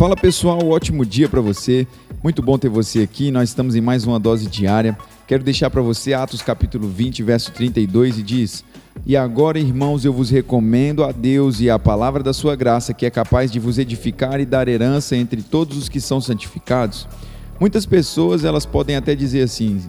Fala pessoal, ótimo dia para você. Muito bom ter você aqui. Nós estamos em mais uma dose diária. Quero deixar para você Atos capítulo 20, verso 32 e diz: "E agora, irmãos, eu vos recomendo a Deus e a palavra da sua graça, que é capaz de vos edificar e dar herança entre todos os que são santificados." Muitas pessoas, elas podem até dizer assim: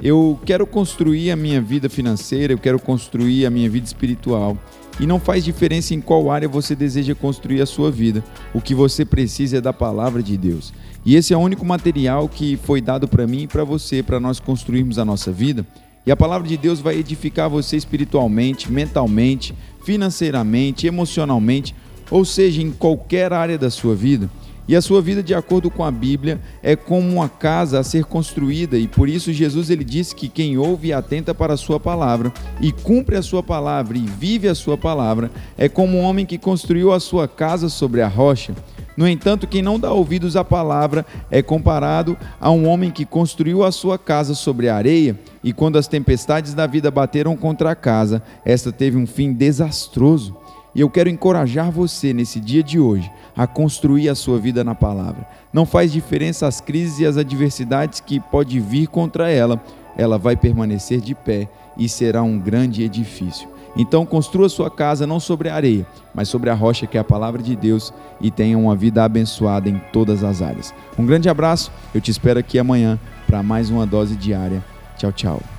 "Eu quero construir a minha vida financeira, eu quero construir a minha vida espiritual." E não faz diferença em qual área você deseja construir a sua vida. O que você precisa é da palavra de Deus. E esse é o único material que foi dado para mim e para você, para nós construirmos a nossa vida. E a palavra de Deus vai edificar você espiritualmente, mentalmente, financeiramente, emocionalmente, ou seja, em qualquer área da sua vida. E a sua vida, de acordo com a Bíblia, é como uma casa a ser construída, e por isso Jesus ele disse que quem ouve e atenta para a sua palavra e cumpre a sua palavra e vive a sua palavra é como um homem que construiu a sua casa sobre a rocha. No entanto, quem não dá ouvidos à palavra é comparado a um homem que construiu a sua casa sobre a areia, e quando as tempestades da vida bateram contra a casa, esta teve um fim desastroso. E eu quero encorajar você nesse dia de hoje a construir a sua vida na palavra. Não faz diferença as crises e as adversidades que pode vir contra ela, ela vai permanecer de pé e será um grande edifício. Então construa sua casa não sobre a areia, mas sobre a rocha que é a palavra de Deus e tenha uma vida abençoada em todas as áreas. Um grande abraço, eu te espero aqui amanhã para mais uma dose diária. Tchau, tchau.